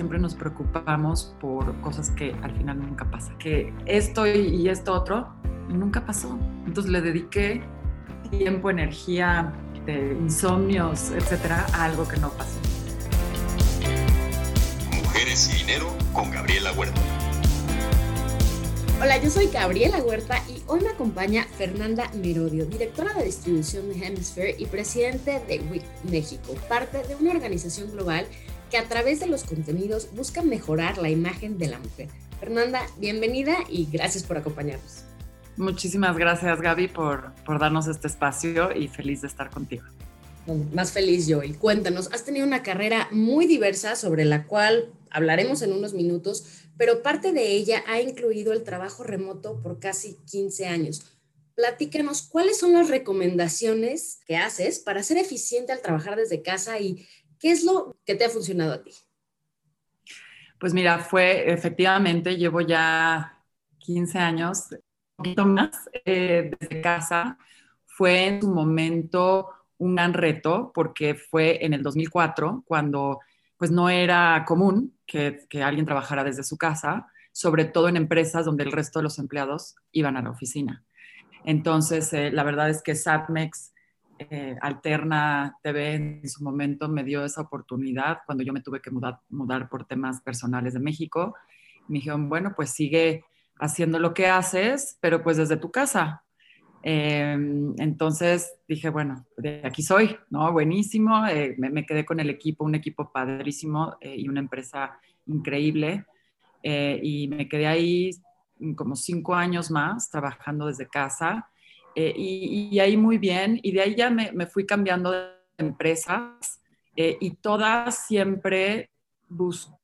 siempre nos preocupamos por cosas que al final nunca pasan. Que esto y esto otro nunca pasó. Entonces le dediqué tiempo, energía, de insomnios, etcétera, a algo que no pasó. Mujeres y dinero con Gabriela Huerta. Hola, yo soy Gabriela Huerta y hoy me acompaña Fernanda Merodio, directora de distribución de Hemisphere y presidente de WIC México, parte de una organización global que a través de los contenidos busca mejorar la imagen de la mujer. Fernanda, bienvenida y gracias por acompañarnos. Muchísimas gracias Gaby por, por darnos este espacio y feliz de estar contigo. Más feliz yo. Y cuéntanos, has tenido una carrera muy diversa sobre la cual hablaremos en unos minutos, pero parte de ella ha incluido el trabajo remoto por casi 15 años. Platícanos cuáles son las recomendaciones que haces para ser eficiente al trabajar desde casa y qué es lo que te ha funcionado a ti. Pues mira, fue efectivamente, llevo ya 15 años poquito más eh, desde casa. Fue en su momento un gran reto porque fue en el 2004 cuando pues no era común que, alguien trabajara desde su casa, sobre todo en empresas donde el resto de los empleados iban a la oficina. Entonces, eh, la verdad es que Satmex eh, Alterna TV en su momento me dio esa oportunidad cuando yo me tuve que mudar, por temas personales de México. Me dijeron, bueno, pues sigue haciendo lo que haces, pero pues desde tu casa. Em, entonces dije, bueno, de aquí soy, ¿no? Buenísimo. Eh, me, quedé con el equipo, un equipo padrísimo eh, y una empresa increíble. Eh, y me quedé ahí como cinco años más trabajando desde casa. Y, ahí muy bien. Y de ahí ya me, me fui cambiando de empresas y todas siempre buscando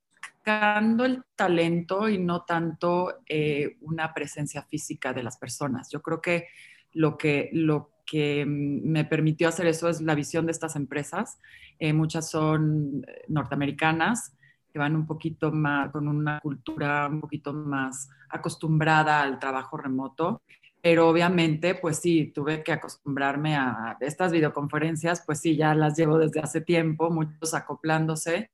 buscando el talento y no tanto eh, una presencia física de las personas. Yo creo que lo que, lo que me permitió hacer eso es la visión de estas empresas. Eh, muchas son eh, norteamericanas, que van un poquito más, con una cultura un poquito más acostumbrada al trabajo remoto. Pero obviamente, pues sí, tuve que acostumbrarme a estas videoconferencias, pues sí, ya las llevo desde hace tiempo, muchos acoplándose.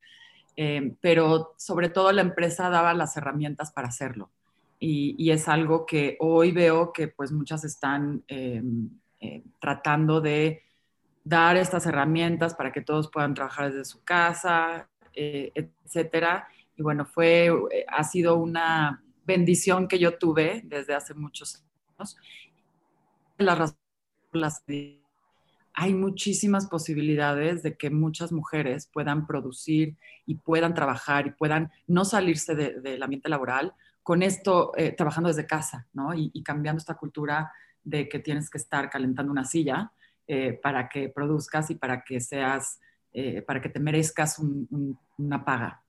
Eh, pero sobre todo la empresa daba las herramientas para hacerlo. Y, es algo que hoy veo que pues muchas están eh, eh, tratando de dar estas herramientas para que todos puedan trabajar desde su casa, etcétera. Y bueno, fue, ha sido una bendición que yo tuve desde hace muchos hay muchísimas posibilidades de que muchas mujeres puedan producir y puedan trabajar y puedan no salirse del ambiente laboral con esto, eh, trabajando desde casa, ¿no? Y, cambiando esta cultura de que tienes que estar calentando una silla eh, para que produzcas y para que seas, eh, para que te merezcas una paga.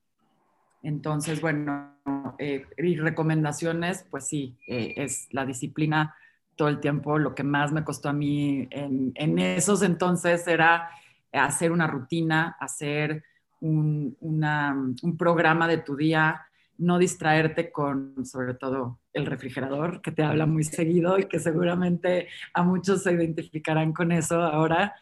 Entonces, bueno, y recomendaciones, pues sí, es la disciplina todo el tiempo. Lo que más me costó a mí en, esos entonces era hacer una rutina, hacer un, programa de tu día, no distraerte con, sobre todo, el refrigerador, que te habla muy seguido y que seguramente a muchos se identificarán con eso ahora.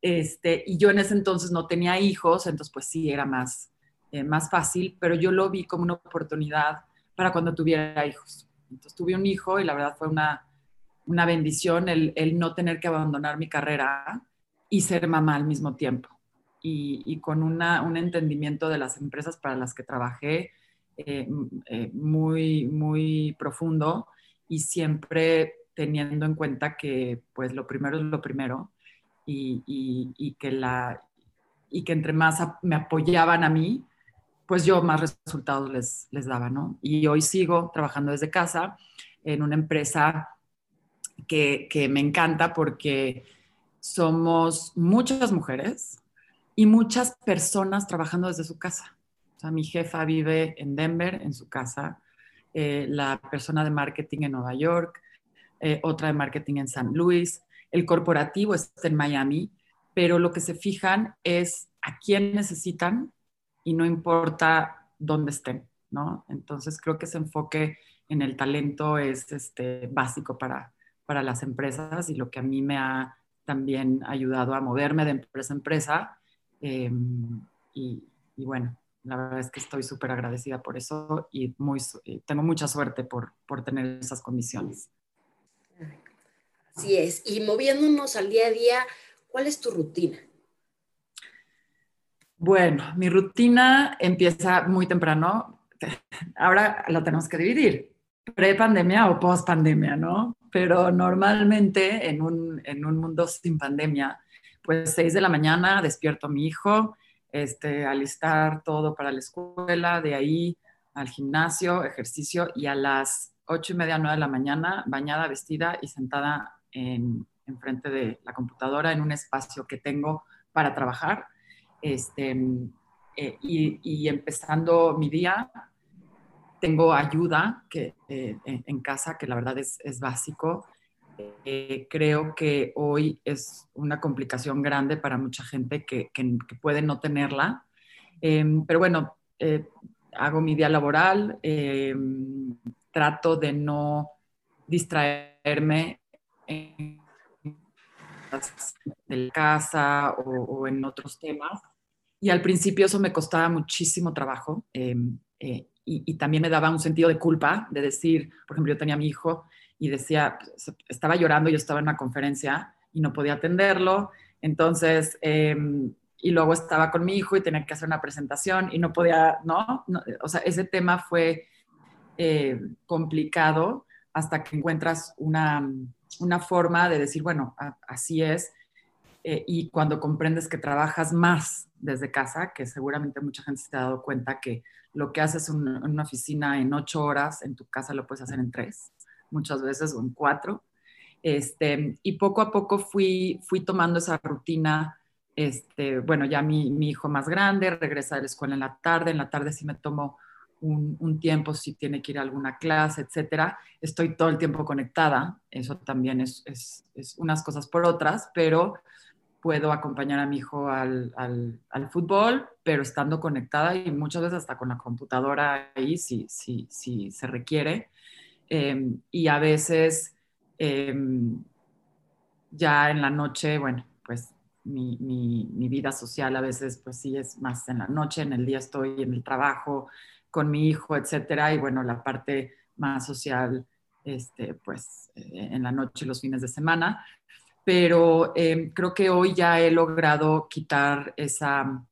Este, y yo en ese entonces no tenía hijos, entonces pues sí, era más, eh, más fácil, pero yo lo vi como una oportunidad para cuando tuviera hijos. Entonces tuve un hijo y la verdad fue una, una bendición el, no tener que abandonar mi carrera y ser mamá al mismo tiempo. Y, con un entendimiento de las empresas para las que trabajé eh, eh, muy, muy profundo y siempre teniendo en cuenta que pues lo primero es lo primero y, que, la, y que entre más me apoyaban a mí, pues yo más resultados les, les daba, ¿no? Y hoy sigo trabajando desde casa en una empresa que, me encanta porque somos muchas mujeres y muchas personas trabajando desde su casa. O sea, mi jefa vive en Denver, en su casa, eh, la persona de marketing en Nueva York, eh, otra de marketing en San Luis, el corporativo está en Miami, pero lo que se fijan es a quién necesitan y no importa dónde estén, ¿no? Entonces creo que ese enfoque en el talento es este, básico para, para las empresas y lo que a mí me ha también ayudado a moverme de empresa a empresa. Em, y, bueno, la verdad es que estoy súper agradecida por eso y muy, tengo mucha suerte por, por tener esas condiciones. Así es. Y moviéndonos al día a día, ¿cuál es tu rutina? Bueno, mi rutina empieza muy temprano. Ahora la tenemos que dividir, pre-pandemia o post-pandemia, ¿no? Pero normalmente en un, en un mundo sin pandemia, pues 6 de la mañana despierto a mi hijo, este, alistar todo para la escuela, de ahí al gimnasio, ejercicio y a las ocho y media, nueve de la mañana, bañada, vestida y sentada en, frente de la computadora en un espacio que tengo para trabajar. Este, eh, y, empezando mi día, tengo ayuda que, eh, en casa, que la verdad es, es básico. Eh, creo que hoy es una complicación grande para mucha gente que, que, puede no tenerla. Em, pero bueno, hago mi día laboral, em, trato de no distraerme en de casa o, en otros temas. Y al principio eso me costaba muchísimo trabajo em, eh, y, también me daba un sentido de culpa de decir, por ejemplo, yo tenía a mi hijo y decía, estaba llorando, yo estaba en una conferencia y no podía atenderlo, entonces, em, y luego estaba con mi hijo y tenía que hacer una presentación y no podía, ¿no? o sea, ese tema fue eh, complicado hasta que encuentras una, una forma de decir, bueno, así es. Eh, y cuando comprendes que trabajas más desde casa, que seguramente mucha gente se ha dado cuenta que lo que haces en una oficina en ocho horas, en tu casa lo puedes hacer en tres, muchas veces o en cuatro. Este, y poco a poco fui, fui tomando esa rutina. Este, bueno, ya mi, mi hijo más grande regresa de la escuela en la tarde, en la tarde sí me tomo un, tiempo si tiene que ir a alguna clase, etcétera. Estoy todo el tiempo conectada, eso también es, unas cosas por otras, pero puedo acompañar a mi hijo al, fútbol, pero estando conectada y muchas veces hasta con la computadora ahí si, si, si se requiere. Em, y a veces em, ya en la noche, bueno, pues mi, mi, vida social a veces pues sí es más en la noche, en el día estoy en el trabajo, con mi hijo, etcétera, y bueno, la parte más social, este, pues eh, en la noche y los fines de semana. Pero em, creo que hoy ya he logrado quitar esa,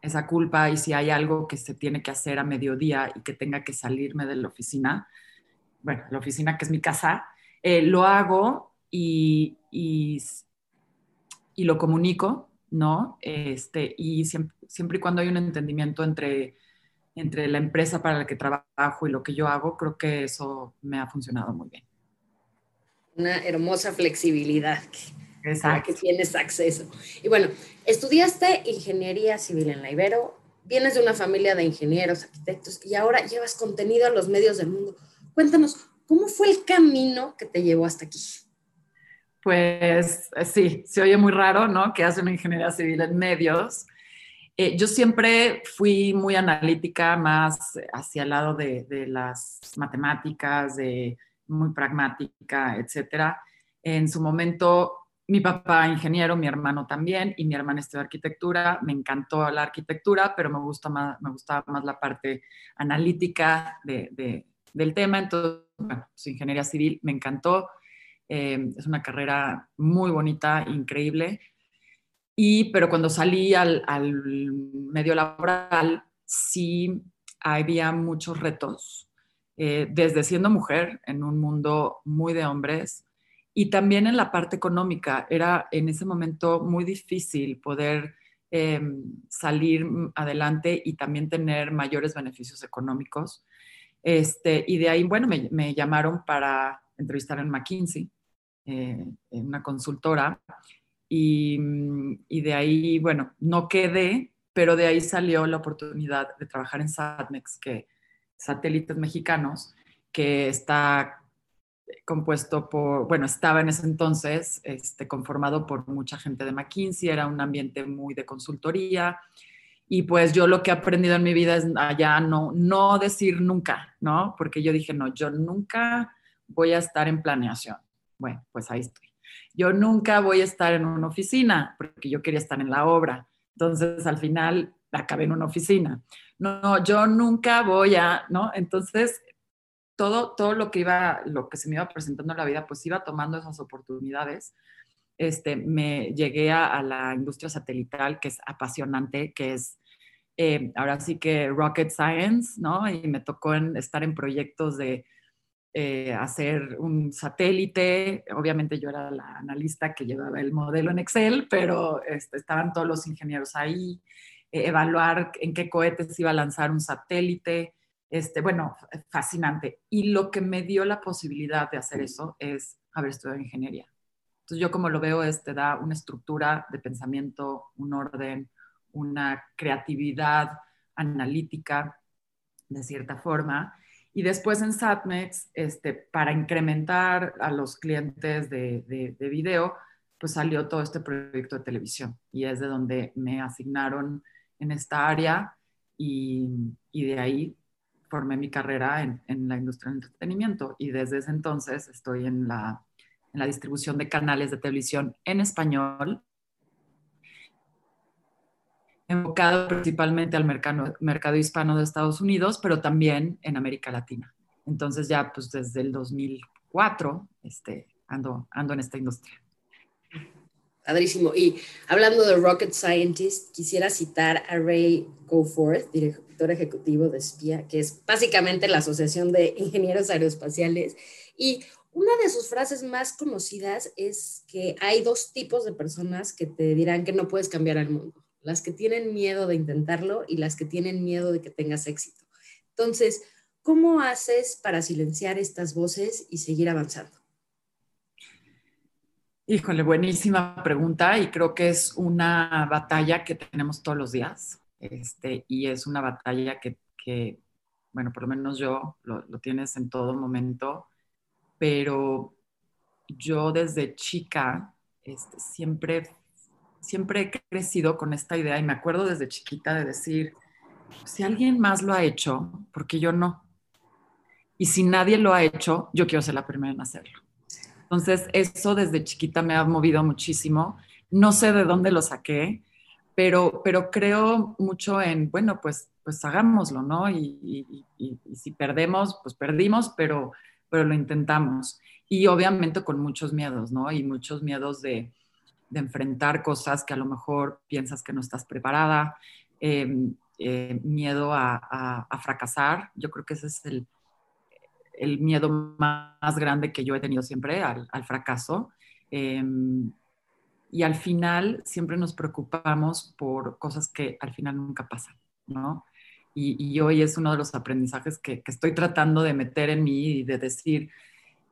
esa culpa y si hay algo que se tiene que hacer a mediodía y que tenga que salirme de la oficina, bueno, la oficina que es mi casa, eh, lo hago y, y, lo comunico, ¿no? Este, y siempre, siempre y cuando hay un entendimiento entre entre la empresa para la que trabajo y lo que yo hago, creo que eso me ha funcionado muy bien. Una hermosa flexibilidad que, a que tienes acceso. Y bueno, estudiaste ingeniería civil en la Ibero, vienes de una familia de ingenieros, arquitectos y ahora llevas contenido a los medios del mundo. Cuéntanos, ¿cómo fue el camino que te llevó hasta aquí? Pues sí, se oye muy raro, ¿no? Que hace una ingeniería civil en medios. Eh, yo siempre fui muy analítica, más hacia el lado de, las matemáticas, de muy pragmática, etcétera. En su momento, mi papá ingeniero, mi hermano también, y mi hermana estudió arquitectura. Me encantó la arquitectura, pero me, gusta más, me gustaba más la parte analítica del tema. Entonces, bueno, su ingeniería civil me encantó. Eh, es una carrera muy bonita, increíble. Y, pero cuando salí al, medio laboral, sí había muchos retos, eh, desde siendo mujer en un mundo muy de hombres y también en la parte económica. Era en ese momento muy difícil poder em, salir adelante y también tener mayores beneficios económicos. Este, y de ahí, bueno, me, llamaron para entrevistar en McKinsey, eh, en una consultora, Mm, y, de ahí, bueno, no quedé, pero de ahí salió la oportunidad de trabajar en SATMEX, que satélites mexicanos, que está compuesto por, bueno, estaba en ese entonces este, conformado por mucha gente de McKinsey, era un ambiente muy de consultoría. Y pues yo lo que he aprendido en mi vida es allá no, no decir nunca, ¿no? Porque yo dije, no, yo nunca voy a estar en planeación. Bueno, pues ahí estoy yo nunca voy a estar en una oficina porque yo quería estar en la obra. Entonces, al final, acabé en una oficina. No, yo nunca voy a, ¿no? Entonces, todo, todo lo que iba, lo que se me iba presentando en la vida, pues iba tomando esas oportunidades. Este, me llegué a, la industria satelital, que es apasionante, que es eh, ahora sí que rocket science, ¿no? Y me tocó estar en proyectos de eh, hacer un satélite. Obviamente yo era la analista que llevaba el modelo en Excel, pero este, estaban todos los ingenieros ahí, eh, evaluar en qué cohetes iba a lanzar un satélite. Este, bueno, fascinante. Y lo que me dio la posibilidad de hacer eso es haber estudiado ingeniería. Entonces yo como lo veo es, te da una estructura de pensamiento, un orden, una creatividad analítica, de cierta forma, y después en Satmex, este, para incrementar a los clientes de, de, video, pues salió todo este proyecto de televisión y es de donde me asignaron en esta área y, y de ahí formé mi carrera en, en, la industria del entretenimiento y desde ese entonces estoy en la, en la distribución de canales de televisión en español enfocado principalmente al mercado, hispano de Estados Unidos, pero también en América Latina. Entonces ya pues desde el 2004 este, ando, ando en esta industria. Padrísimo. Y hablando de Rocket Scientist, quisiera citar a Ray Goforth, director ejecutivo de SPIA, que es básicamente la Asociación de Ingenieros Aeroespaciales. Y una de sus frases más conocidas es que hay dos tipos de personas que te dirán que no puedes cambiar al mundo las que tienen miedo de intentarlo y las que tienen miedo de que tengas éxito. Entonces, ¿cómo haces para silenciar estas voces y seguir avanzando? Híjole, buenísima pregunta y creo que es una batalla que tenemos todos los días este, y es una batalla que, bueno, por lo menos yo lo, tienes en todo momento, pero yo desde chica este, siempre siempre he crecido con esta idea y me acuerdo desde chiquita de decir, si alguien más lo ha hecho, ¿por qué yo no? Y si nadie lo ha hecho, yo quiero ser la primera en hacerlo. Entonces, eso desde chiquita me ha movido muchísimo. No sé de dónde lo saqué, pero, pero creo mucho en, bueno, pues, pues hagámoslo, ¿no? Y, y si perdemos, pues perdimos, pero, pero lo intentamos. Y obviamente con muchos miedos, ¿no? Y muchos miedos de, de enfrentar cosas que a lo mejor piensas que no estás preparada, em, eh, miedo a, fracasar. Yo creo que ese es el, el miedo más, grande que yo he tenido siempre al, fracaso. Em, y al final siempre nos preocupamos por cosas que al final nunca pasan, ¿no? Y, hoy es uno de los aprendizajes que, estoy tratando de meter en mí y de decir,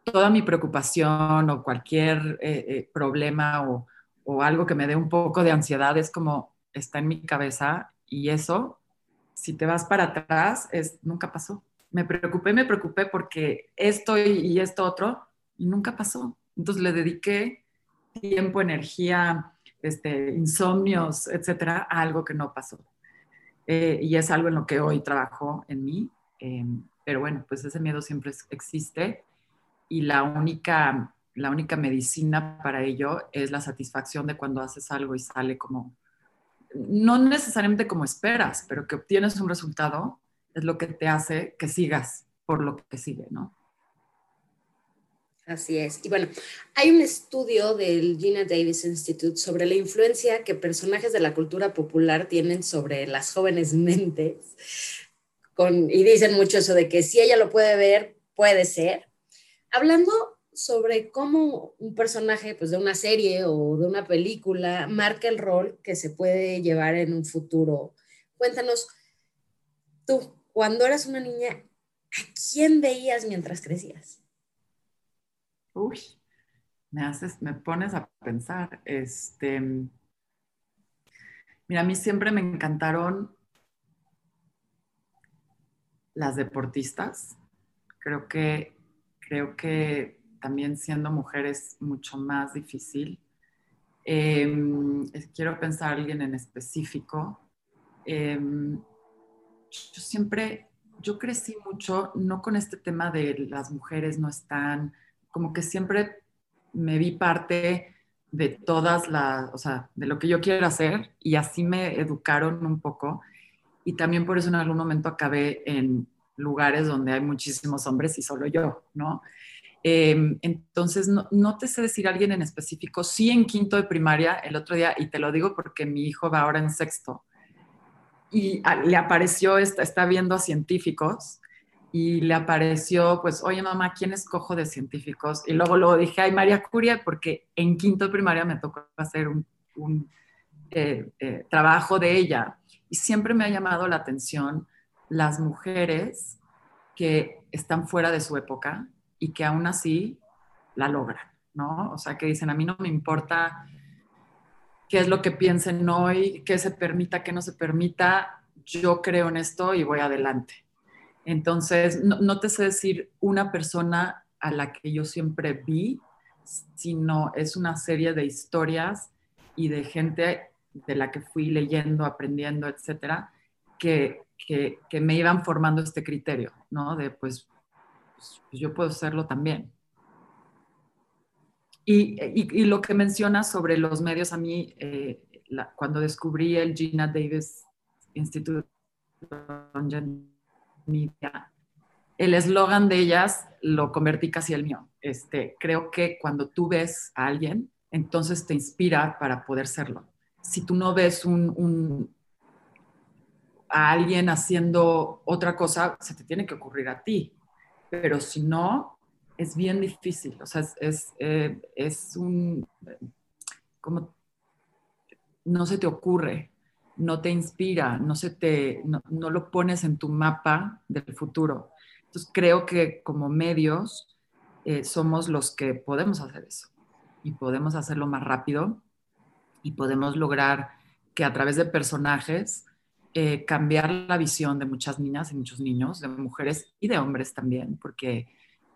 toda mi preocupación o cualquier eh, eh, problema o, o algo que me dé un poco de ansiedad es como está en mi cabeza y eso, si te vas para atrás, es nunca pasó. Me preocupé, me preocupé porque esto y, esto otro y nunca pasó. Entonces le dediqué tiempo, energía, este, insomnios, etcétera, algo que no pasó. Eh, y es algo en lo que hoy trabajo en mí. Em, pero bueno, pues ese miedo siempre existe y la única la única medicina para ello es la satisfacción de cuando haces algo y sale como, no necesariamente como esperas, pero que obtienes un resultado, es lo que te hace que sigas por lo que sigue, ¿no? Así es. Y bueno, hay un estudio del Gina Davis Institute sobre la influencia que personajes de la cultura popular tienen sobre las jóvenes mentes. Con, y dicen mucho eso de que si ella lo puede ver, puede ser. Hablando sobre cómo un personaje pues, de una serie o de una película marca el rol que se puede llevar en un futuro. Cuéntanos, tú, cuando eras una niña, ¿a quién veías mientras crecías? Uy, me haces, me pones a pensar. Este, mira, a mí siempre me encantaron las deportistas. Creo que, creo que también siendo mujer es mucho más difícil. Em, quiero pensar a alguien en específico. Em, yo siempre, yo crecí mucho, no con este tema de las mujeres no están, como que siempre me vi parte de todas las, o sea, de lo que yo quiero hacer y así me educaron un poco. y también por eso en algún momento acabé en lugares donde hay muchísimos hombres y solo yo, ¿no? Em, entonces, no, te sé decir alguien en específico, sí en quinto de primaria el otro día, y te lo digo porque mi hijo va ahora en sexto, y le apareció, está, está viendo a científicos, y le apareció, pues, oye mamá, ¿quién escojo de científicos? Y luego luego dije, ay, María Curia, porque en quinto de primaria me tocó hacer un, un eh, eh, trabajo de ella. Y siempre me ha llamado la atención las mujeres que están fuera de su época y que aún así la logran, ¿no? O sea, que dicen, a mí no me importa qué es lo que piensen hoy, qué se permita, qué no se permita, yo creo en esto y voy adelante. Entonces, no, te sé decir una persona a la que yo siempre vi, sino es una serie de historias y de gente de la que fui leyendo, aprendiendo, etcétera, que, que, me iban formando este criterio, ¿no? De pues, pues yo puedo hacerlo también. Y, y, lo que mencionas sobre los medios, a mí, eh, cuando descubrí el Gina Davis Institute Media, el eslogan de ellas lo convertí casi el mío. Este, creo que cuando tú ves a alguien, entonces te inspira para poder serlo. Si tú no ves un, a alguien haciendo otra cosa, se te tiene que ocurrir a ti. Pero si no, es bien difícil. O sea, es, es, eh, un, como, no se te ocurre, no te inspira, no, se te, no, lo pones en tu mapa del futuro. Entonces creo que como medios eh, somos los que podemos hacer eso y podemos hacerlo más rápido y podemos lograr que a través de personajes eh, cambiar la visión de muchas niñas y muchos niños, de mujeres y de hombres también, porque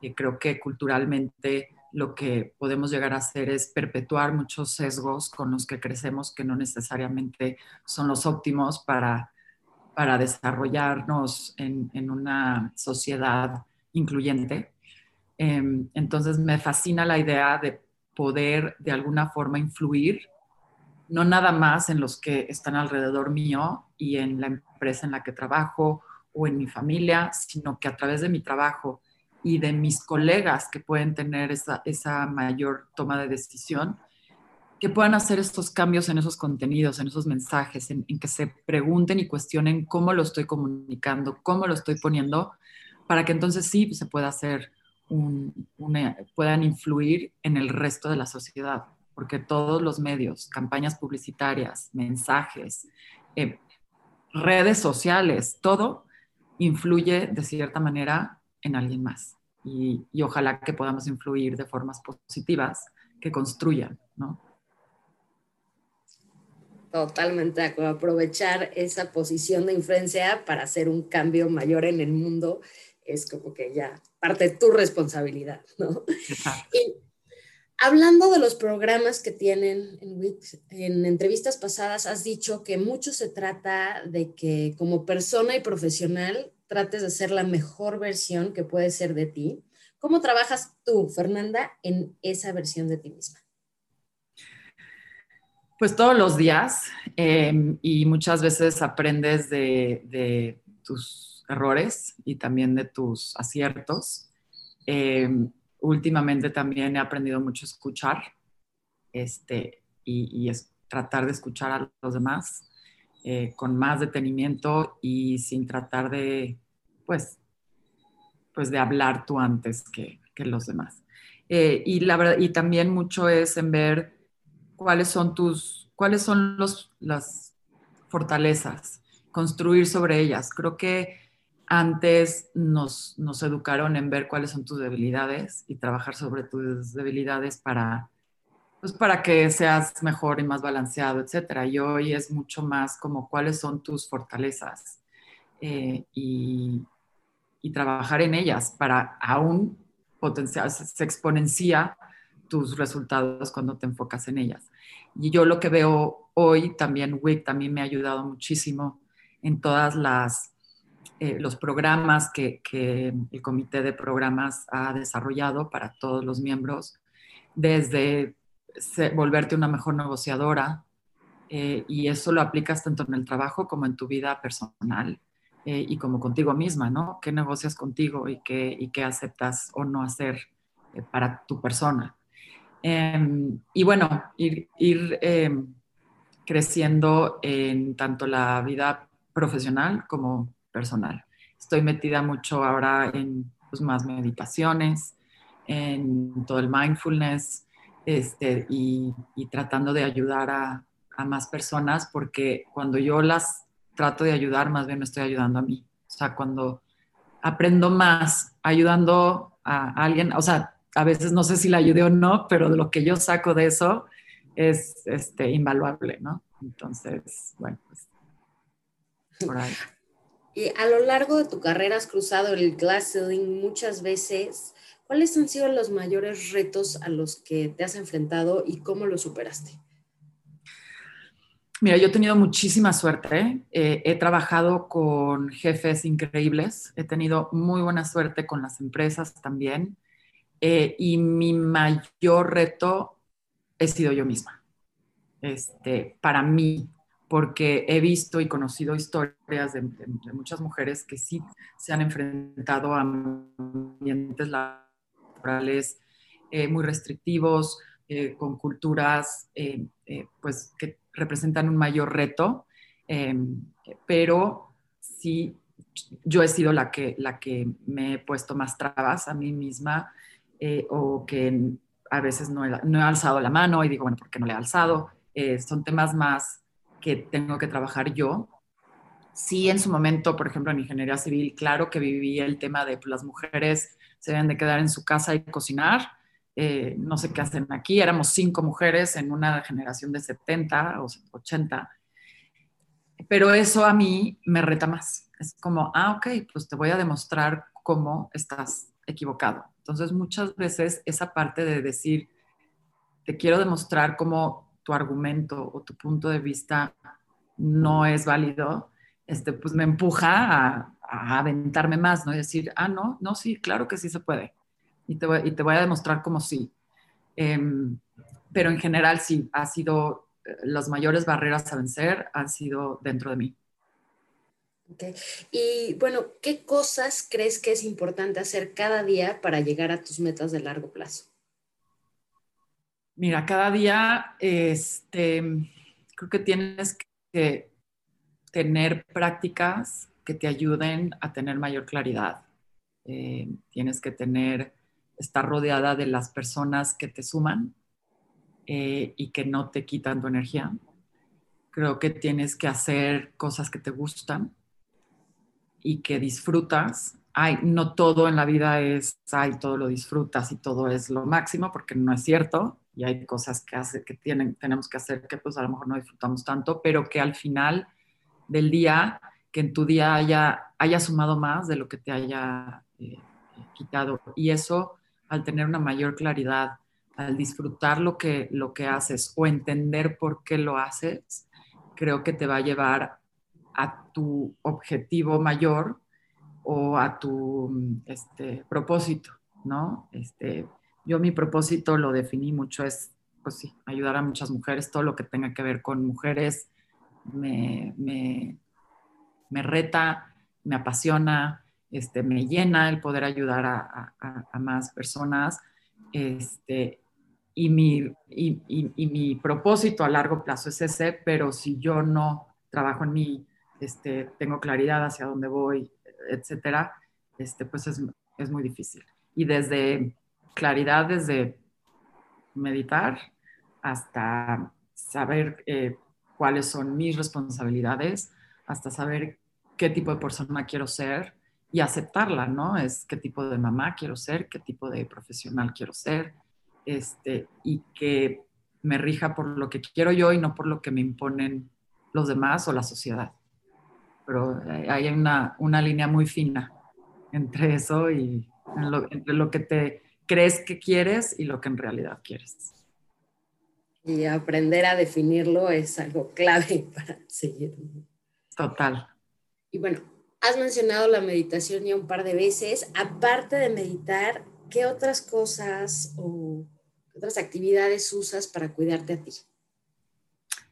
eh, creo que culturalmente lo que podemos llegar a hacer es perpetuar muchos sesgos con los que crecemos que no necesariamente son los óptimos para, para desarrollarnos en, una sociedad incluyente. Em, entonces me fascina la idea de poder de alguna forma influir no nada más en los que están alrededor mío y en la empresa en la que trabajo o en mi familia, sino que a través de mi trabajo y de mis colegas que pueden tener esa, mayor toma de decisión, que puedan hacer estos cambios en esos contenidos, en esos mensajes, en, que se pregunten y cuestionen cómo lo estoy comunicando, cómo lo estoy poniendo, para que entonces sí se pueda hacer puedan influir en el resto de la sociedad porque todos los medios, campañas publicitarias, mensajes, eh, redes sociales, todo influye de cierta manera en alguien más. Y, ojalá que podamos influir de formas positivas que construyan, ¿no? Totalmente Aprovechar esa posición de influencia para hacer un cambio mayor en el mundo es como que ya parte de tu responsabilidad, ¿no? Hablando de los programas que tienen en en entrevistas pasadas has dicho que mucho se trata de que como persona y profesional trates de ser la mejor versión que puede ser de ti. ¿Cómo trabajas tú, Fernanda, en esa versión de ti misma? Pues todos los días em, y muchas veces aprendes de, tus errores y también de tus aciertos. Em, últimamente también he aprendido mucho a escuchar este, y, tratar de escuchar a los demás eh, con más detenimiento y sin tratar de, pues, pues de hablar tú antes que, que los demás. Eh, y, la verdad, y también mucho es en ver cuáles son tus, cuáles son los, las fortalezas, construir sobre ellas. Creo que antes nos, educaron en ver cuáles son tus debilidades y trabajar sobre tus debilidades para, pues para que seas mejor y más balanceado, etc. Y hoy es mucho más como cuáles son tus fortalezas eh, y, trabajar en ellas para aún potenciar, se exponencia tus resultados cuando te enfocas en ellas. Y yo lo que veo hoy, también WIC también me ha ayudado muchísimo en todas las eh, los programas que, el comité de programas ha desarrollado para todos los miembros, desde volverte una mejor negociadora, Eh, y eso lo aplicas tanto en el trabajo como en tu vida personal eh, y como contigo misma, ¿no? ¿Qué negocias contigo y qué, y qué aceptas o no hacer eh, para tu persona? Em, y bueno, ir, ir em, creciendo en tanto la vida profesional como personal. Estoy metida mucho ahora en pues, más meditaciones, en todo el mindfulness este, y, y tratando de ayudar a, a más personas porque cuando yo las trato de ayudar, más bien me estoy ayudando a mí. O sea, cuando aprendo más ayudando a alguien, o sea, a veces no sé si la ayudé o no, pero lo que yo saco de eso es este, invaluable, ¿no? Entonces, bueno, pues por ahí. Y a lo largo de tu carrera has cruzado el glass ceiling muchas veces. ¿Cuáles han sido los mayores retos a los que te has enfrentado y cómo los superaste? Mira, yo he tenido muchísima suerte. Eh, he trabajado con jefes increíbles. He tenido muy buena suerte con las empresas también. Eh, y mi mayor reto he sido yo misma. Este, para mí, porque he visto y conocido historias de, muchas mujeres que sí se han enfrentado a ambientes laborales eh, muy restrictivos, con culturas pues que representan un mayor reto, em, pero sí, yo he sido la que, la que me he puesto más trabas a mí misma eh, o que a veces no he, no he, alzado la mano y digo, bueno, ¿por qué no le he alzado? Eh, son temas más que tengo que trabajar yo. Sí, en su momento, por ejemplo, en ingeniería civil, claro que viví el tema de las mujeres se deben de quedar en su casa y cocinar, eh, no sé qué hacen aquí, éramos cinco mujeres en una generación de 70 o 80, pero eso a mí me reta más. Es como, ah, ok, pues te voy a demostrar cómo estás equivocado. Entonces muchas veces esa parte de decir, te quiero demostrar cómo tu argumento o tu punto de vista no es válido, este, pues me empuja a, aventarme más, ¿no? Y decir, ah, no, no, sí, claro que sí se puede y te voy, y te voy a demostrar cómo sí. Em, pero en general sí, ha sido, eh, las mayores barreras a vencer han sido dentro de mí. Okay. Y bueno, ¿qué cosas crees que es importante hacer cada día para llegar a tus metas de largo plazo? Mira, cada día este, creo que tienes que tener prácticas que te ayuden a tener mayor claridad. Eh, tienes que tener estar rodeada de las personas que te suman eh, y que no te quitan tu energía. Creo que tienes que hacer cosas que te gustan y que disfrutas. Ay, no todo en la vida es, ay, todo lo disfrutas y todo es lo máximo, porque no es cierto. Y hay cosas que, hace, que tienen, tenemos que hacer que pues a lo mejor no disfrutamos tanto, pero que al final del día, que en tu día haya, haya sumado más de lo que te haya eh, quitado. Y eso al tener una mayor claridad, al disfrutar lo que, lo que haces o entender por qué lo haces, creo que te va a llevar a tu objetivo mayor o a tu este, propósito, ¿no? Este, yo mi propósito lo definí mucho, es, pues sí, ayudar a muchas mujeres, todo lo que tenga que ver con mujeres me, me, me reta, me apasiona, este, me llena el poder ayudar a, más personas. Este, y, mi, y, mi propósito a largo plazo es ese, pero si yo no trabajo en mí, este, tengo claridad hacia dónde voy, etcétera, este, pues es, es muy difícil. Y desde claridad, desde meditar hasta saber eh, cuáles son mis responsabilidades, hasta saber qué tipo de persona quiero ser, y aceptarla, ¿no? Es qué tipo de mamá quiero ser, qué tipo de profesional quiero ser, este, y que me rija por lo que quiero yo y no por lo que me imponen los demás o la sociedad. Pero hay una, una línea muy fina entre eso y entre lo que te crees que quieres y lo que en realidad quieres. Y aprender a definirlo es algo clave para seguir. Total. Y bueno, Has mencionado la meditación ya un par de veces. Aparte de meditar, ¿qué otras cosas o otras actividades usas para cuidarte a ti?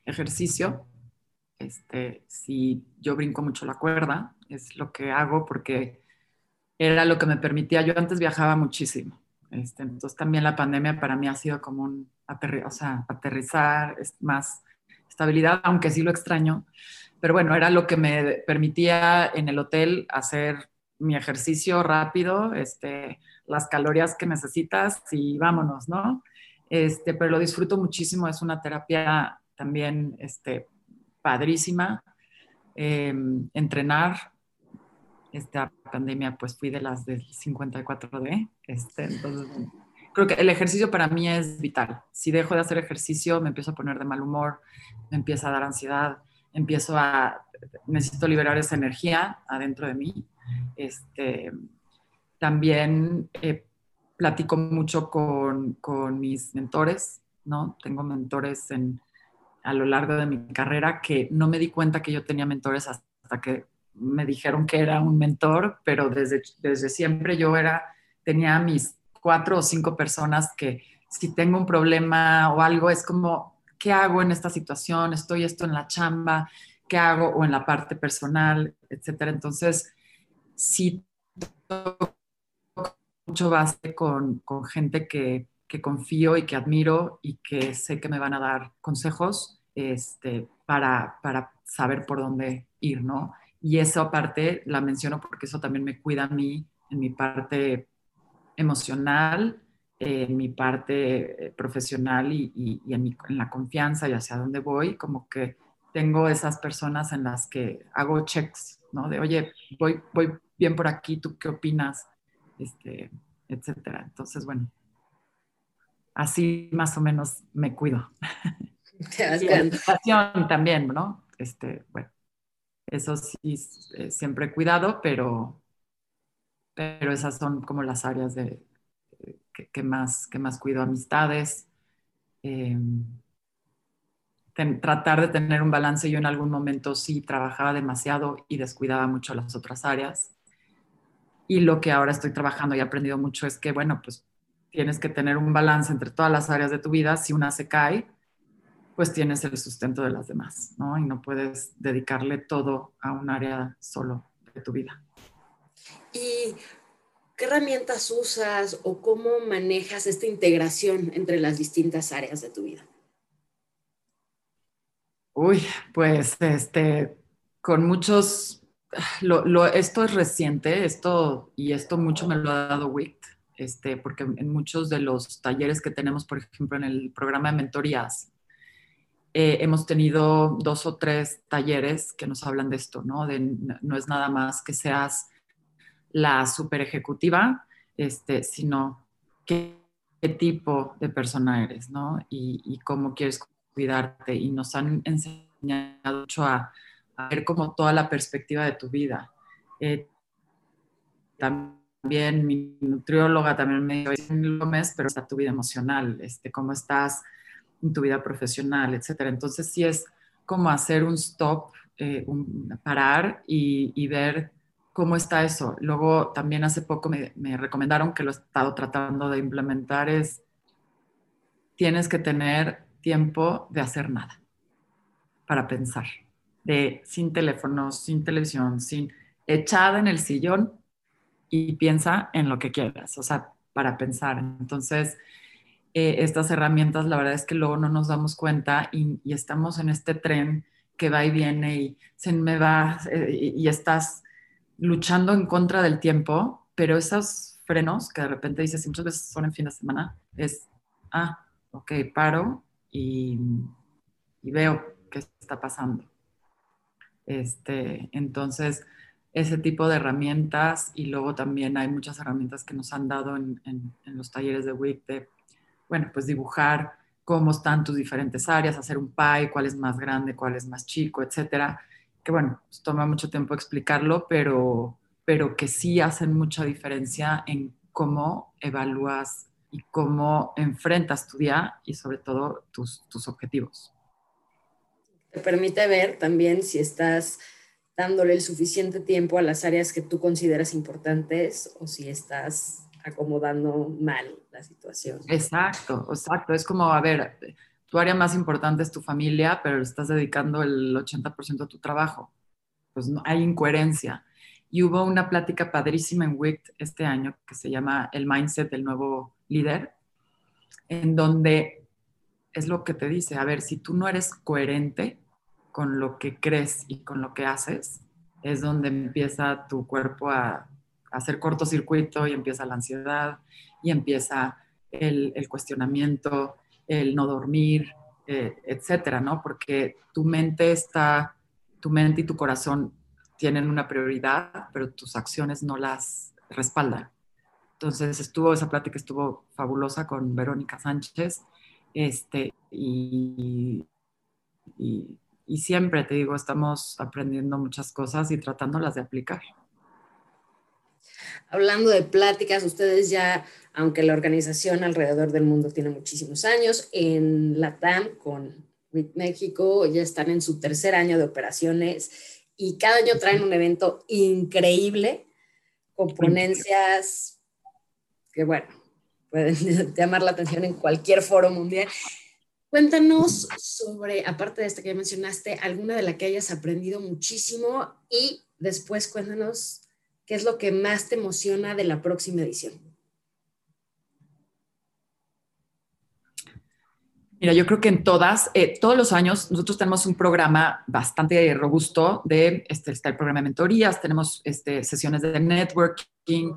ejercicio. Este, si yo brinco mucho la cuerda, es lo que hago porque era lo que me permitía. Yo antes viajaba muchísimo. Este, entonces también la pandemia para mí ha sido como un aterrizar, más estabilidad, aunque sí lo extraño. Pero bueno, era lo que me permitía en el hotel hacer mi ejercicio rápido, este, las calorías que necesitas y vámonos, ¿no? Este, pero lo disfruto muchísimo, es una terapia también este, padrísima. Em, entrenar, esta pandemia pues fui de las del 54D, este, entonces creo que el ejercicio para mí es vital. Si dejo de hacer ejercicio me empiezo a poner de mal humor, me empieza a dar ansiedad, empiezo a, necesito liberar esa energía adentro de mí. Este, también eh, platico mucho con, con, mis mentores, ¿no? Tengo mentores en, a lo largo de mi carrera que no me di cuenta que yo tenía mentores hasta que me dijeron que era un mentor, pero desde, desde siempre yo era, tenía mis cuatro o cinco personas que si tengo un problema o algo, es como, ¿qué hago en esta situación? Estoy esto en la chamba, ¿qué hago? O en la parte personal, etcétera. Entonces, sí, mucho base con, con gente que, que, confío y que admiro y que sé que me van a dar consejos este, para, para saber por dónde ir, ¿no? Y esa parte la menciono porque eso también me cuida a mí en mi parte emocional, en mi parte eh, profesional y, en, la confianza y hacia dónde voy, como que tengo esas personas en las que hago checks, ¿no? De, oye, voy, voy bien por aquí, ¿tú qué opinas? Este, etcétera. Entonces, bueno, así más o menos me cuido. y también, ¿no? Este, bueno, eso sí, eh, siempre cuidado, pero, pero esas son como las áreas de, que, más, que más cuido, amistades, em, tratar de tener un balance. Yo en algún momento sí trabajaba demasiado y descuidaba mucho las otras áreas. Y lo que ahora estoy trabajando y he aprendido mucho es que, bueno, pues tienes que tener un balance entre todas las áreas de tu vida. Si una se cae, pues tienes el sustento de las demás, ¿no? Y no puedes dedicarle todo a un área solo de tu vida. ¿Y qué herramientas usas o cómo manejas esta integración entre las distintas áreas de tu vida? Uy, pues este, con muchos, esto es reciente, esto y esto mucho me lo ha dado WICT, este, porque en muchos de los talleres que tenemos, por ejemplo, en el programa de mentorías, eh, hemos tenido dos o tres talleres que nos hablan de esto, ¿no? De, no es nada más que seas la super ejecutiva, este, sino qué, tipo de persona eres, ¿no? Y, cómo quieres cuidarte. Y nos han enseñado mucho a, ver como toda la perspectiva de tu vida. Eh, también mi nutrióloga también me dijo, mes, pero está tu vida emocional, este, cómo estás en tu vida profesional, etcétera. Entonces sí es como hacer un stop, eh, parar y ver cómo está eso. Luego también hace poco me, recomendaron que lo he estado tratando de implementar es, tienes que tener tiempo de hacer nada para pensar, de sin teléfono, sin televisión, sin echada en el sillón y piensa en lo que quieras, o sea, para pensar. Entonces, eh, estas herramientas, la verdad es que luego no nos damos cuenta y, estamos en este tren que va y viene y se me va eh, y estás luchando en contra del tiempo, pero esos frenos que de repente dices, y muchas veces son en fin de semana, es, ah, ok, paro y, veo qué está pasando. Este, entonces, ese tipo de herramientas y luego también hay muchas herramientas que nos han dado en, los talleres de WIC bueno, pues dibujar cómo están tus diferentes áreas, hacer un pie, cuál es más grande, cuál es más chico, etcétera que bueno, pues toma mucho tiempo explicarlo, pero, pero que sí hacen mucha diferencia en cómo evalúas y cómo enfrentas tu día y sobre todo tus, tus objetivos. Te permite ver también si estás dándole el suficiente tiempo a las áreas que tú consideras importantes o si estás acomodando mal la situación. Exacto, exacto. Es como, a ver, tu área más importante es tu familia, pero estás dedicando el 80% a tu trabajo. Pues no, hay incoherencia. Y hubo una plática padrísima en WICT este año que se llama El Mindset del Nuevo Líder, en donde es lo que te dice, a ver, si tú no eres coherente con lo que crees y con lo que haces, es donde empieza tu cuerpo a, hacer cortocircuito y empieza la ansiedad y empieza el, cuestionamiento, el no dormir, eh, etcétera, ¿no? Porque tu mente está, tu mente y tu corazón tienen una prioridad, pero tus acciones no las respaldan. Entonces estuvo, esa plática estuvo fabulosa con Verónica Sánchez, este, y, y, y siempre te digo, estamos aprendiendo muchas cosas y tratándolas de aplicar. Hablando de pláticas, ustedes ya, aunque la organización alrededor del mundo tiene muchísimos años, en la TAM con México ya están en su tercer año de operaciones y cada año traen un evento increíble con ponencias que, bueno, pueden llamar la atención en cualquier foro mundial. Cuéntanos sobre, aparte de esta que ya mencionaste, alguna de la que hayas aprendido muchísimo y después cuéntanos qué es lo que más te emociona de la próxima edición. Mira, yo creo que en todas, eh, todos los años, nosotros tenemos un programa bastante robusto de, este, está el programa de mentorías, tenemos este, sesiones de networking,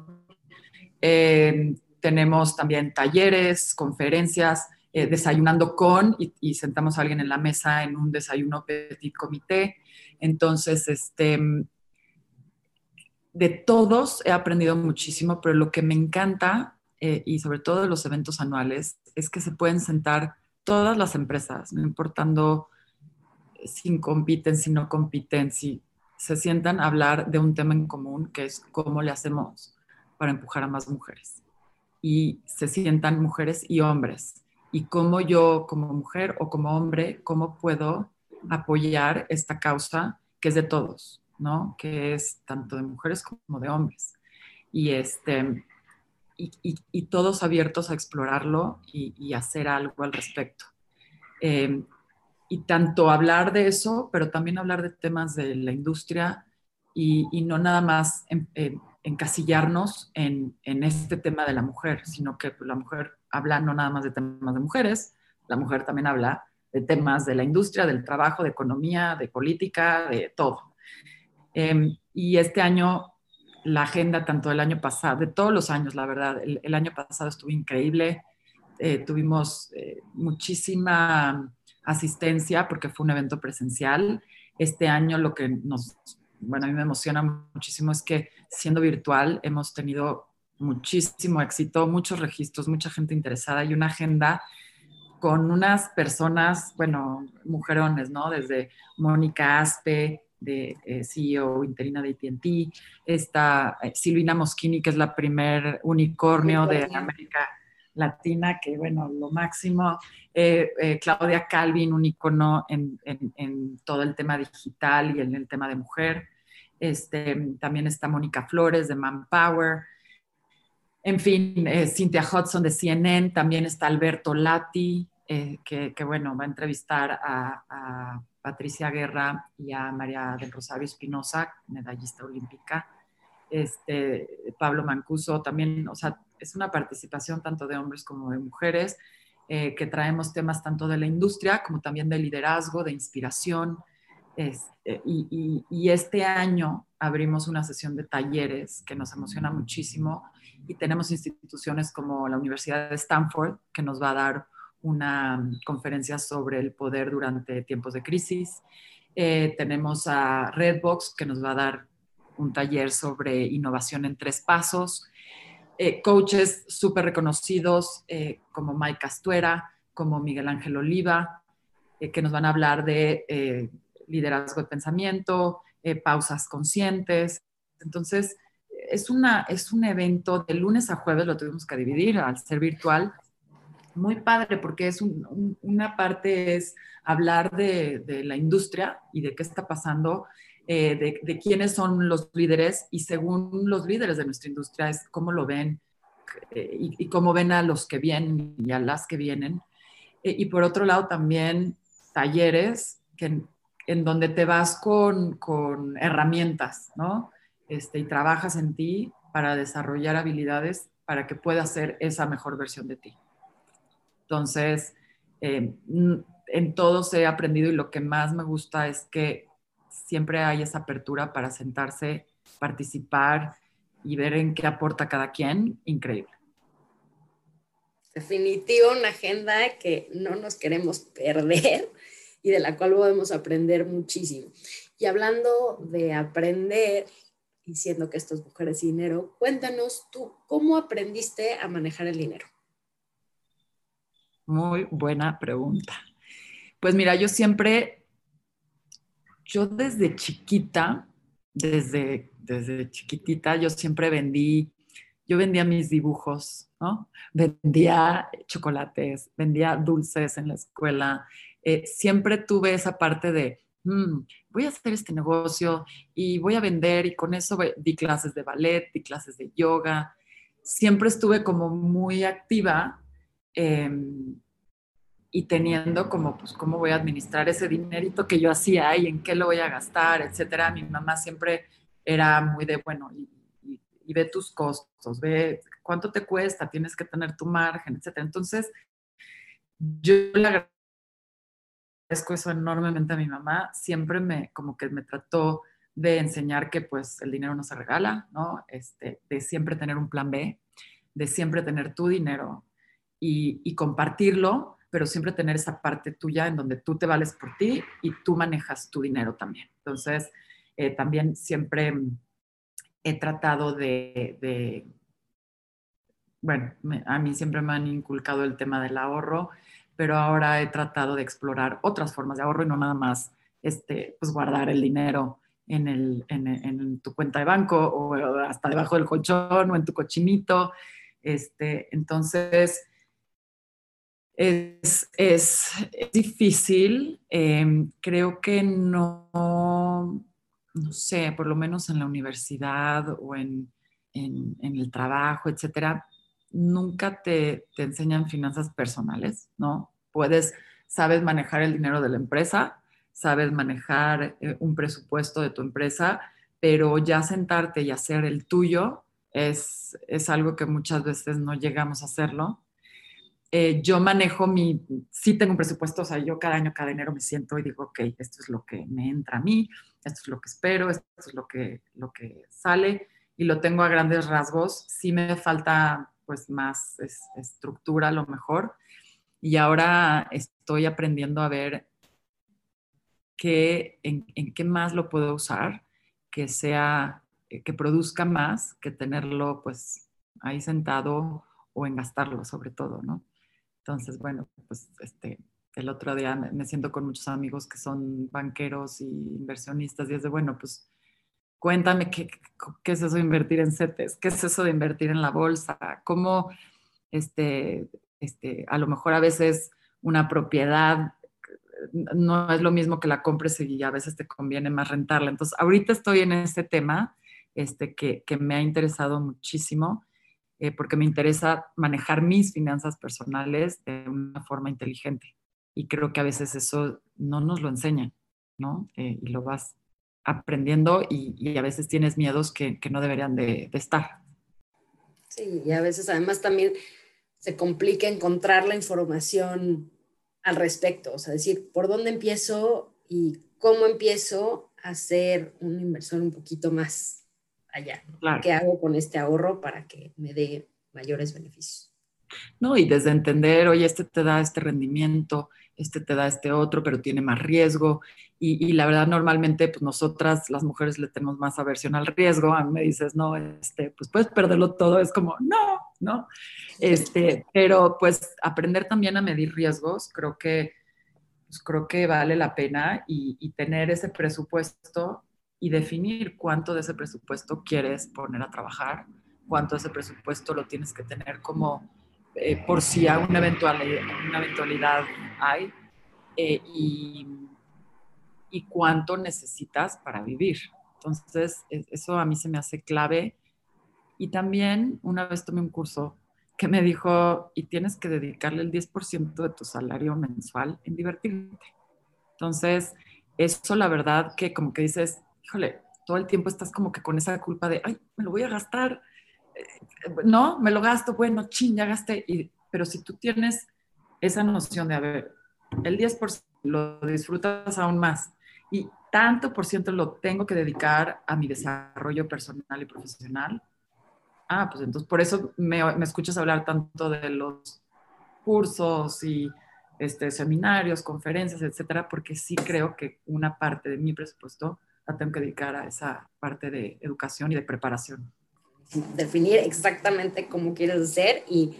eh, tenemos también talleres, conferencias, eh, desayunando con y, sentamos a alguien en la mesa en un desayuno petit comité. Entonces, este, de todos he aprendido muchísimo, pero lo que me encanta, y sobre todo de los eventos anuales, es que se pueden sentar todas las empresas, no importando si compiten, si no compiten, si se sientan a hablar de un tema en común, que es cómo le hacemos para empujar a más mujeres. Y se sientan mujeres y hombres. Y cómo yo como mujer o como hombre, cómo puedo apoyar esta causa que es de todos, ¿no? Que es tanto de mujeres como de hombres. Y este, y, todos abiertos a explorarlo y, hacer algo al respecto. Eh, y tanto hablar de eso, pero también hablar de temas de la industria y, no nada más encasillarnos en, este tema de la mujer, sino que la mujer habla no nada más de temas de mujeres, la mujer también habla de temas de la industria, del trabajo, de economía, de política, de todo. Eh, y este año la agenda tanto del año pasado, de todos los años, la verdad. El, año pasado estuvo increíble. Eh, tuvimos eh, muchísima asistencia porque fue un evento presencial. Este año lo que nos, bueno, a mí me emociona muchísimo es que siendo virtual hemos tenido muchísimo éxito, muchos registros, mucha gente interesada y una agenda con unas personas, bueno, mujerones, ¿no? Desde Mónica Aspe, de eh, CEO interina de ATT, está eh, Silvina Moschini, que es la primer unicornio de América Latina, que bueno, lo máximo, eh, Claudia Calvin, un icono en, todo el tema digital y en el tema de mujer, este, también está Mónica Flores de Manpower, en fin, Cynthia Hudson de CNN, también está Alberto Lati, que, bueno, va a entrevistar a Patricia Guerra y a María del Rosario Espinosa, medallista olímpica, este, Pablo Mancuso, también, o sea, es una participación tanto de hombres como de mujeres, eh, que traemos temas tanto de la industria como también de liderazgo, de inspiración. Este, y, y, este año abrimos una sesión de talleres que nos emociona muchísimo y tenemos instituciones como la Universidad de Stanford, que nos va a dar una conferencia sobre el poder durante tiempos de crisis. Eh, tenemos a Redbox, que nos va a dar un taller sobre innovación en tres pasos. Eh, coaches súper reconocidos eh, como Mike Castuera, como Miguel Ángel Oliva, que nos van a hablar de liderazgo de pensamiento, pausas conscientes. Entonces, es, una, es un evento de lunes a jueves, lo tuvimos que dividir al ser virtual, muy padre porque es una parte es hablar de, la industria y de qué está pasando, eh, de, quiénes son los líderes y según los líderes de nuestra industria es cómo lo ven eh, y, cómo ven a los que vienen y a las que vienen. Eh, y por otro lado también talleres que, en donde te vas con, con herramientas, ¿no? Este, y trabajas en ti para desarrollar habilidades para que puedas ser esa mejor versión de ti. Entonces, eh, en todos he aprendido y lo que más me gusta es que siempre hay esa apertura para sentarse, participar y ver en qué aporta cada quien. Increíble. Definitivo, una agenda que no nos queremos perder y de la cual podemos aprender muchísimo. Y hablando de aprender, diciendo que esto es mujeres y dinero, cuéntanos tú, ¿cómo aprendiste a manejar el dinero? Muy buena pregunta. Pues mira, yo siempre, yo desde chiquita, desde, desde chiquitita, yo siempre vendí, yo vendía mis dibujos, ¿no? Vendía chocolates, vendía dulces en la escuela. Eh, siempre tuve esa parte de, mm, voy a hacer este negocio y voy a vender y con eso di clases de ballet, di clases de yoga. Siempre estuve como muy activa. Em, y teniendo como, pues, cómo voy a administrar ese dinerito que yo hacía y en qué lo voy a gastar, etcétera. Mi mamá siempre era muy de, bueno, y, ve tus costos, ve cuánto te cuesta, tienes que tener tu margen, etcétera. Entonces, yo le agradezco eso enormemente a mi mamá. Siempre me, como que me trató de enseñar que, pues, el dinero no se regala, ¿no? Este, de siempre tener un plan B, de siempre tener tu dinero y, compartirlo pero siempre tener esa parte tuya en donde tú te vales por ti y tú manejas tu dinero también. Entonces, eh, también siempre he tratado de, bueno, a mí siempre me han inculcado el tema del ahorro, pero ahora he tratado de explorar otras formas de ahorro y no nada más este, pues guardar el dinero en, el, en, tu cuenta de banco o hasta debajo del colchón o en tu cochinito. Este, entonces, es, es, difícil. Em, creo que no, no sé, por lo menos en la universidad o en, en, el trabajo, etcétera, nunca te, te, enseñan finanzas personales, ¿no? Puedes, sabes manejar el dinero de la empresa, sabes manejar eh, un presupuesto de tu empresa, pero ya sentarte y hacer el tuyo es, es algo que muchas veces no llegamos a hacerlo eh, yo manejo mi, sí tengo un presupuesto, o sea, yo cada año, cada enero me siento y digo, ok, esto es lo que me entra a mí, esto es lo que espero, esto es lo que, lo que sale y lo tengo a grandes rasgos. Sí me falta pues más estructura a lo mejor y ahora estoy aprendiendo a ver qué, en, en qué más lo puedo usar, que sea, eh, que produzca más que tenerlo pues ahí sentado o en gastarlo sobre todo, ¿no? Entonces, bueno, pues este, el otro día me, siento con muchos amigos que son banqueros y inversionistas y es de, bueno, pues cuéntame qué, qué es eso de invertir en CETES, qué es eso de invertir en la bolsa, cómo, este, este, a lo mejor a veces una propiedad no es lo mismo que la compres y a veces te conviene más rentarla. Entonces, ahorita estoy en ese tema este, que, que me ha interesado muchísimo eh, porque me interesa manejar mis finanzas personales de una forma inteligente. Y creo que a veces eso no nos lo enseñan, ¿no? Eh, y lo vas aprendiendo y, a veces tienes miedos que, no deberían de, estar. Sí, y a veces además también se complica encontrar la información al respecto, o sea, decir, ¿por dónde empiezo y cómo empiezo a ser una inversión un poquito más allá. ¿Qué hago con este ahorro para que me dé mayores beneficios? No, y desde entender, oye, este te da este rendimiento, este te da este otro, pero tiene más riesgo. Y, la verdad, normalmente, pues nosotras, las mujeres, le tenemos más aversión al riesgo. A mí me dices, no, este, pues puedes perderlo todo. Es como, no, no. Este, pero pues aprender también a medir riesgos, creo que, pues, creo que vale la pena y, y tener ese presupuesto y definir cuánto de ese presupuesto quieres poner a trabajar, cuánto de ese presupuesto lo tienes que tener como eh, por si a una, eventualidad, una eventualidad hay eh, y, y cuánto necesitas para vivir. Entonces, e, eso a mí se me hace clave. Y también una vez tomé un curso que me dijo, y tienes que dedicarle el 10% de tu salario mensual en divertirte. Entonces, eso la verdad que como que dices, híjole, todo el tiempo estás como que con esa culpa de, ay, me lo voy a gastar. Eh, no, me lo gasto, bueno, ching, ya gasté. Y, pero si tú tienes esa noción de, a ver, el 10% lo disfrutas aún más y tanto por ciento lo tengo que dedicar a mi desarrollo personal y profesional. Ah, pues entonces por eso me, me escuchas hablar tanto de los cursos y este, seminarios, conferencias, etcétera, porque sí creo que una parte de mi presupuesto la tengo que dedicar a esa parte de educación y de preparación. Definir exactamente cómo quieres ser y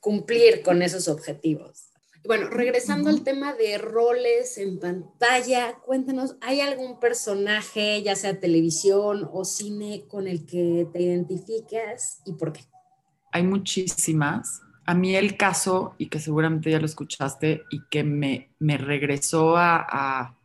cumplir con esos objetivos. Bueno, regresando al tema de roles en pantalla, cuéntanos, ¿hay algún personaje, ya sea televisión o cine, con el que te identificas y por qué? Hay muchísimas. A mí el caso, y que seguramente ya lo escuchaste, y que me, me regresó a, a,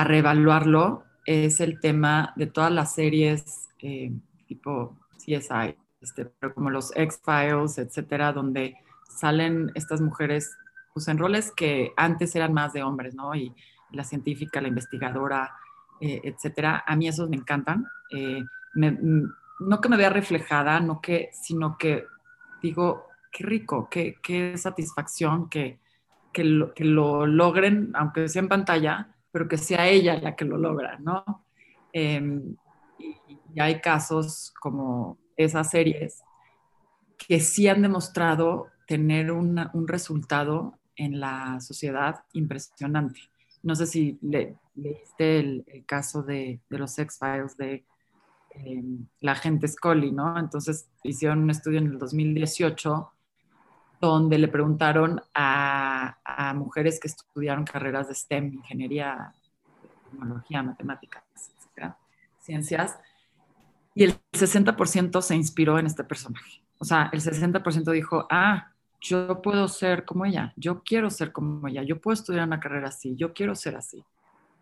a, reevaluarlo, es el tema de todas las series eh, tipo CSI, este, pero como los X-Files, etcétera, donde salen estas mujeres pues, en roles que antes eran más de hombres, ¿no? Y la científica, la investigadora, eh, etcétera. A mí esos me encantan. Eh, no que me vea reflejada, no que, sino que digo, qué rico, qué, qué satisfacción que, que, lo, que lo logren, aunque sea en pantalla, pero que sea ella la que lo logra, ¿no? Em, y, y, hay casos como esas series que sí han demostrado tener una, un resultado en la sociedad impresionante. No sé si le, leíste el, el, caso de, de los X-Files de eh, la gente Scully, ¿no? Entonces hicieron un estudio en el 2018 donde le preguntaron a, mujeres que estudiaron carreras de STEM, ingeniería, tecnología, matemáticas, etcétera, ciencias, y el 60% se inspiró en este personaje. O sea, el 60% dijo, ah, yo puedo ser como ella, yo quiero ser como ella, yo puedo estudiar una carrera así, yo quiero ser así.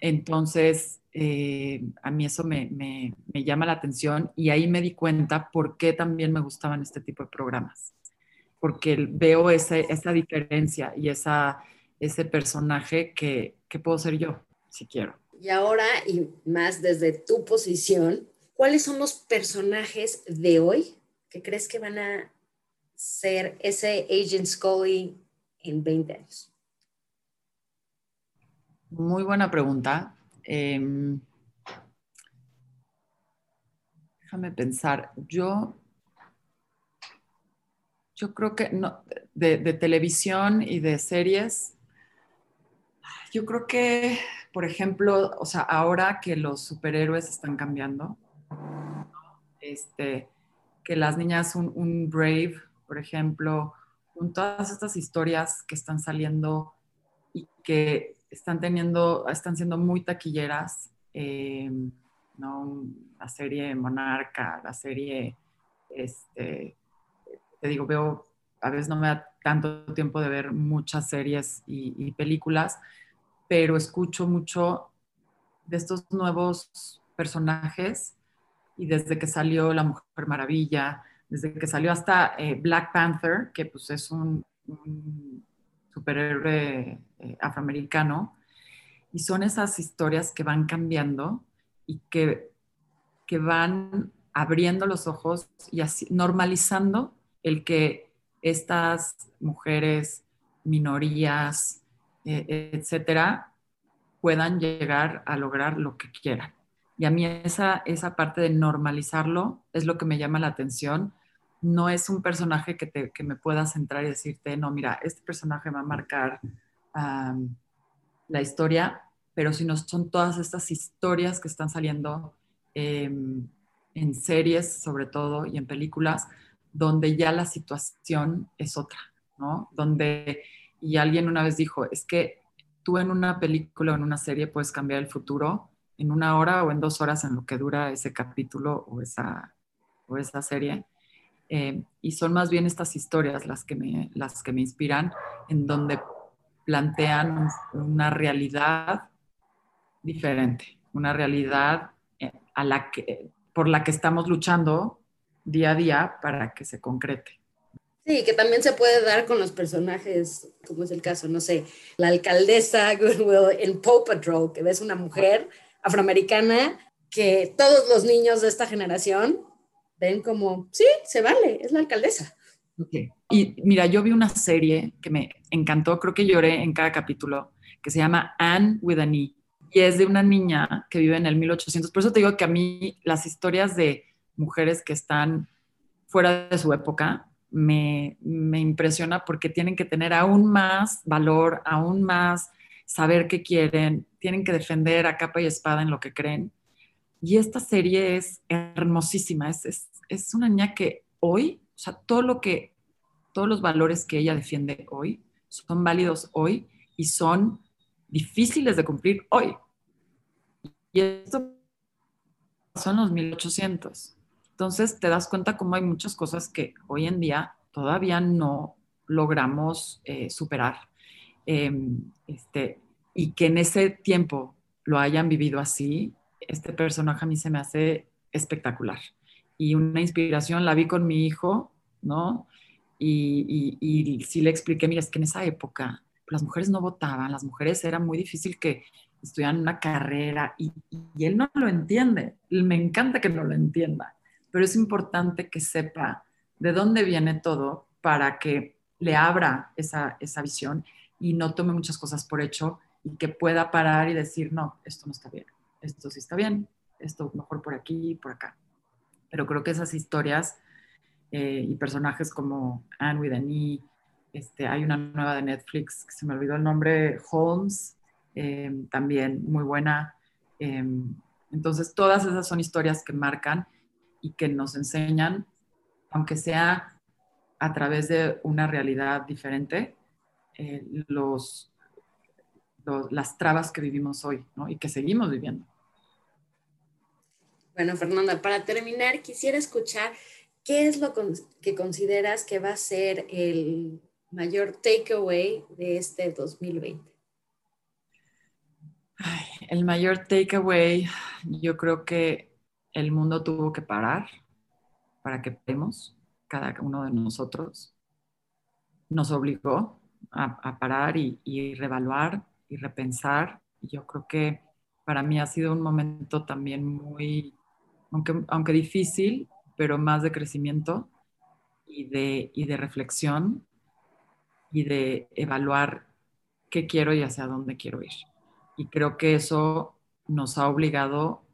Entonces, eh, a mí eso me, llama la atención y ahí me di cuenta por qué también me gustaban este tipo de programas, porque veo esa diferencia y esa, ese personaje que, que puedo ser yo, si quiero. Y ahora, y más desde tu posición, ¿cuáles son los personajes de hoy que crees que van a ser ese Agent Scully en 20 años? Muy buena pregunta. Eh, déjame pensar. Yo, yo creo que no, de, de, televisión y de series, yo creo que, por ejemplo, o sea, ahora que los superhéroes están cambiando, este, que las niñas, un, Brave, por ejemplo, con todas estas historias que están saliendo y que están teniendo, están siendo muy taquilleras, eh, ¿no? La serie Monarca, la serie, este, te digo, veo, a veces no me da tanto tiempo de ver muchas series y, y películas, pero escucho mucho de estos nuevos personajes y desde que salió La Mujer Maravilla, desde que salió hasta eh, Black Panther, que pues es un, un superhéroe eh, afroamericano, y son esas historias que van cambiando y que, que van abriendo los ojos y así, normalizando el que estas mujeres, minorías, eh, etcétera, puedan llegar a lograr lo que quieran. Y a mí esa, esa parte de normalizarlo es lo que me llama la atención. No es un personaje que, te, que me pueda centrar y decirte, no, mira, este personaje va a marcar la historia, pero si no son todas estas historias que están saliendo eh, en series, sobre todo, y en películas, donde ya la situación es otra, ¿no? Donde, y alguien una vez dijo, es que tú en una película o en una serie puedes cambiar el futuro, en una hora o en dos horas en lo que dura ese capítulo o esa, o esa serie. Eh, y son más bien estas historias las que, me, las que me inspiran, en donde plantean una realidad diferente, una realidad eh, a la que, por la que estamos luchando día a día para que se concrete. Sí, que también se puede dar con los personajes, como es el caso, no sé, la alcaldesa Goodwill en Paw Patrol, que ves una mujer afroamericana que todos los niños de esta generación ven como, sí, se vale, es la alcaldesa. Y mira, yo vi una serie que me encantó, creo que lloré en cada capítulo, que se llama Anne with an E. Y es de una niña que vive en el 1800. Por eso te digo que a mí las historias de mujeres que están fuera de su época me, me impresiona porque tienen que tener aún más valor, aún más saber qué quieren, tienen que defender a capa y espada en lo que creen. Y esta serie es hermosísima, es, es, es una niña que hoy, o sea, todo lo que, todos los valores que ella defiende hoy son válidos hoy y son difíciles de cumplir hoy. Y esto son los 1800. Entonces te das cuenta cómo hay muchas cosas que hoy en día todavía no logramos eh, superar. Em, este, y que en ese tiempo lo hayan vivido así, este personaje a mí se me hace espectacular. Y una inspiración la vi con mi hijo, ¿no? Y, y, sí le expliqué, mira, es que en esa época las mujeres no votaban, las mujeres era muy difícil que estudiaran una carrera y, y, él no lo entiende. Me encanta que no lo entienda, pero es importante que sepa de dónde viene todo para que le abra esa, esa visión y no tome muchas cosas por hecho y que pueda parar y decir, no, esto no está bien, esto sí está bien, esto mejor por aquí y por acá. Pero creo que esas historias eh, y personajes como Anne with an e, este, hay una nueva de Netflix que se me olvidó el nombre, Holmes, eh, también muy buena. Eh, entonces, todas esas son historias que marcan y que nos enseñan, aunque sea a través de una realidad diferente, los, las trabas que vivimos hoy y que seguimos viviendo. Bueno, Fernanda, para terminar, quisiera escuchar qué es lo que consideras que va a ser el mayor takeaway de este 2020. el mayor takeaway, yo creo que el mundo tuvo que parar para que paremos, cada uno de nosotros. Nos obligó a, parar y, y revaluar y repensar. Yo creo que para mí ha sido un momento también muy, aunque, aunque difícil, pero más de crecimiento y de, y de reflexión y de evaluar qué quiero y hacia dónde quiero ir. Y creo que eso nos ha obligado,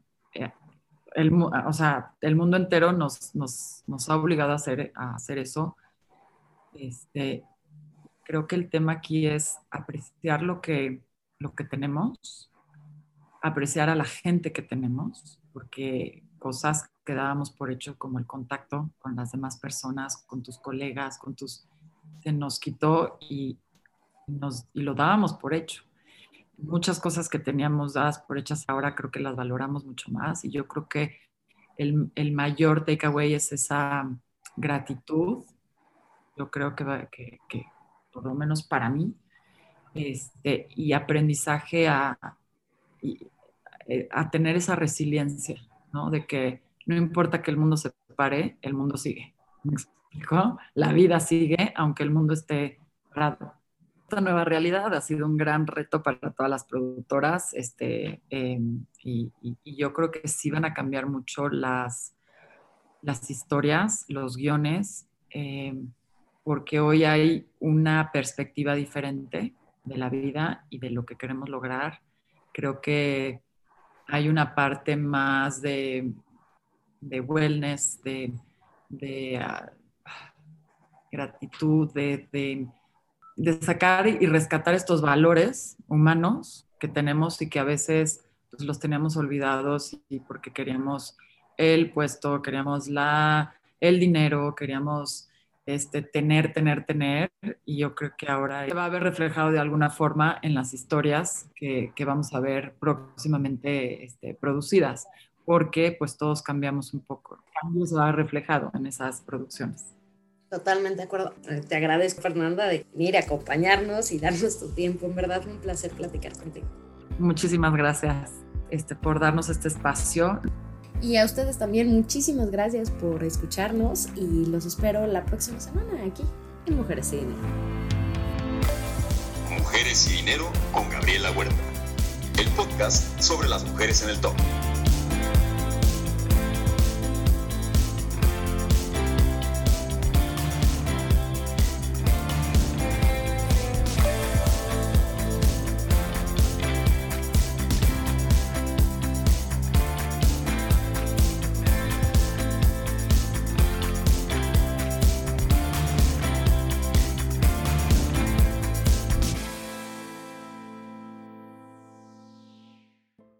el, o sea, el mundo entero nos, nos, nos ha obligado a hacer, a hacer eso. Este, creo que el tema aquí es apreciar lo que, lo que tenemos, apreciar a la gente que tenemos, porque cosas que dábamos por hecho como el contacto con las demás personas, con tus colegas, con tus... se nos quitó y, nos, y lo dábamos por hecho. Muchas cosas que teníamos dadas por hechas ahora creo que las valoramos mucho más y yo creo que el, el mayor takeaway es esa gratitud. Yo creo que, que, por lo menos para mí, este, y aprendizaje a, eh, a tener esa resiliencia, ¿no? De que no importa que el mundo se pare, el mundo sigue. ¿Me explico? La vida sigue, aunque el mundo esté parado. Esta nueva realidad ha sido un gran reto para todas las productoras este, em, y, yo creo que sí van a cambiar mucho las, las historias, los guiones. Em, porque hoy hay una perspectiva diferente de la vida y de lo que queremos lograr. Creo que hay una parte más de, de wellness, de, ah, gratitud, de, sacar y rescatar estos valores humanos que tenemos y que a veces pues, los teníamos olvidados y porque queríamos el puesto, queríamos la, el dinero, queríamos este, tener, tener, tener, y yo creo que ahora se va a ver reflejado de alguna forma en las historias que, que vamos a ver próximamente este, producidas, porque pues todos cambiamos un poco. El cambio se va reflejado en esas producciones. Totalmente de acuerdo. Te agradezco, Fernanda, de venir a acompañarnos y darnos tu tiempo. En verdad, un placer platicar contigo. Muchísimas gracias este, por darnos este espacio. Y a ustedes también muchísimas gracias por escucharnos y los espero la próxima semana aquí en Mujeres y Dinero. Mujeres y Dinero con Gabriela Huerta, el podcast sobre las mujeres en el top.